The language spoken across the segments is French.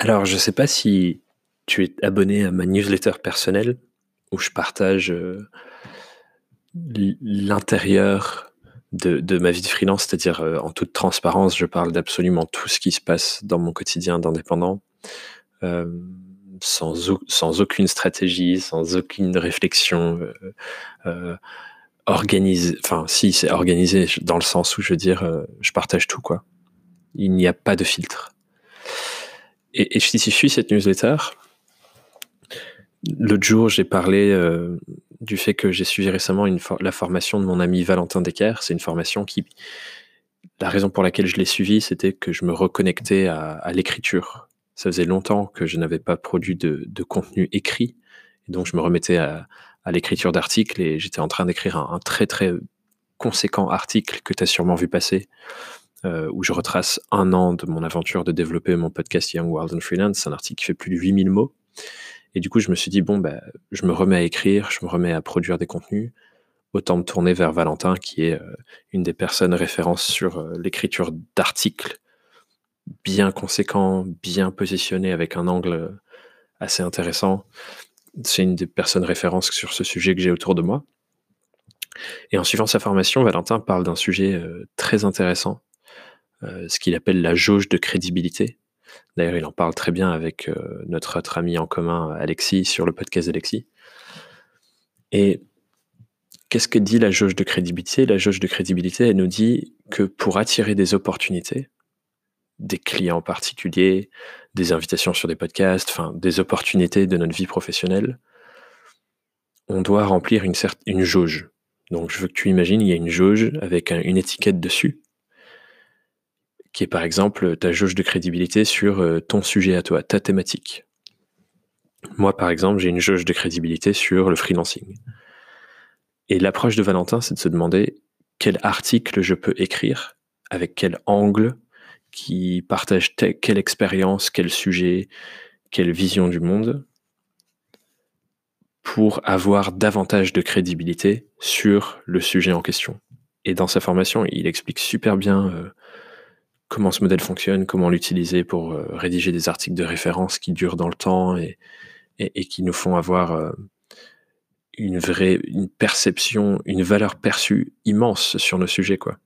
Alors, je ne sais pas si tu es abonné à ma newsletter personnelle où je partage euh, l'intérieur de, ma vie de freelance, c'est-à-dire euh, en toute transparence, je parle d'absolument tout ce qui se passe dans mon quotidien d'indépendant, euh, sans, aucune stratégie, sans aucune réflexion organisée. Enfin, si, c'est organisé dans le sens où je veux dire, je partage tout, quoi. Il n'y a pas de filtre. Et, si je suis cette newsletter, l'autre jour, j'ai parlé euh, du fait que j'ai suivi récemment la formation de mon ami Valentin Decker. C'est une formation qui. La raison pour laquelle je l'ai suivie, c'était que je me reconnectais à, l'écriture. Ça faisait longtemps que je n'avais pas produit de, contenu écrit. Et donc, je me remettais à, l'écriture d'articles et j'étais en train d'écrire un, très, très conséquent article que tu as sûrement vu passer euh, où je retrace un an de mon aventure de développer mon podcast Young Wild and Freelance, un article qui fait plus de 8000 mots. Et du coup, je me suis dit, bon, bah, je me remets à écrire, je me remets à produire des contenus. Autant me tourner vers Valentin, qui est euh, une des personnes références sur euh, l'écriture d'articles bien conséquents, bien positionnés, avec un angle assez intéressant. C'est une des personnes références sur ce sujet que j'ai autour de moi. Et en suivant sa formation, Valentin parle d'un sujet très intéressant euh, ce qu'il appelle la jauge de crédibilité. D'ailleurs, il en parle très bien avec euh, notre autre ami en commun, Alexis, sur le podcast d'Alexis. Et qu'est-ce que dit la jauge de crédibilité? La jauge de crédibilité, elle nous dit que pour attirer des opportunités, des clients particuliers, des invitations sur des podcasts, enfin des opportunités de notre vie professionnelle, on doit remplir une, une jauge. Donc je veux que tu imagines, il y a une jauge avec une étiquette dessus qui est par exemple ta jauge de crédibilité sur euh, ton sujet à toi, ta thématique. Moi, par exemple, j'ai une jauge de crédibilité sur le freelancing. Et l'approche de Valentin, c'est de se demander quel article je peux écrire, avec quel angle, qui partage quelle expérience, quel sujet, quelle vision du monde, pour avoir davantage de crédibilité sur le sujet en question. Et dans sa formation, il explique super bien euh, comment ce modèle fonctionne, comment l'utiliser pour euh, rédiger des articles de référence qui durent dans le temps et, qui nous font avoir euh, une vraie perception, une valeur perçue immense sur nos sujets. Quoi.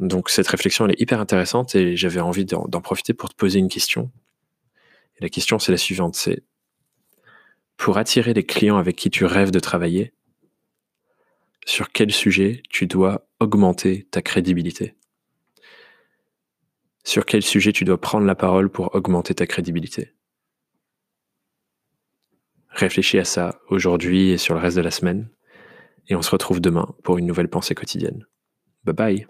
Donc cette réflexion, elle est hyper intéressante et j'avais envie d'en profiter pour te poser une question. La question, c'est la suivante, c'est pour attirer les clients avec qui tu rêves de travailler, sur quel sujet tu dois augmenter ta crédibilité? Sur quel sujet tu dois prendre la parole pour augmenter ta crédibilité? Réfléchis à ça aujourd'hui et sur le reste de la semaine, et on se retrouve demain pour une nouvelle pensée quotidienne. Bye bye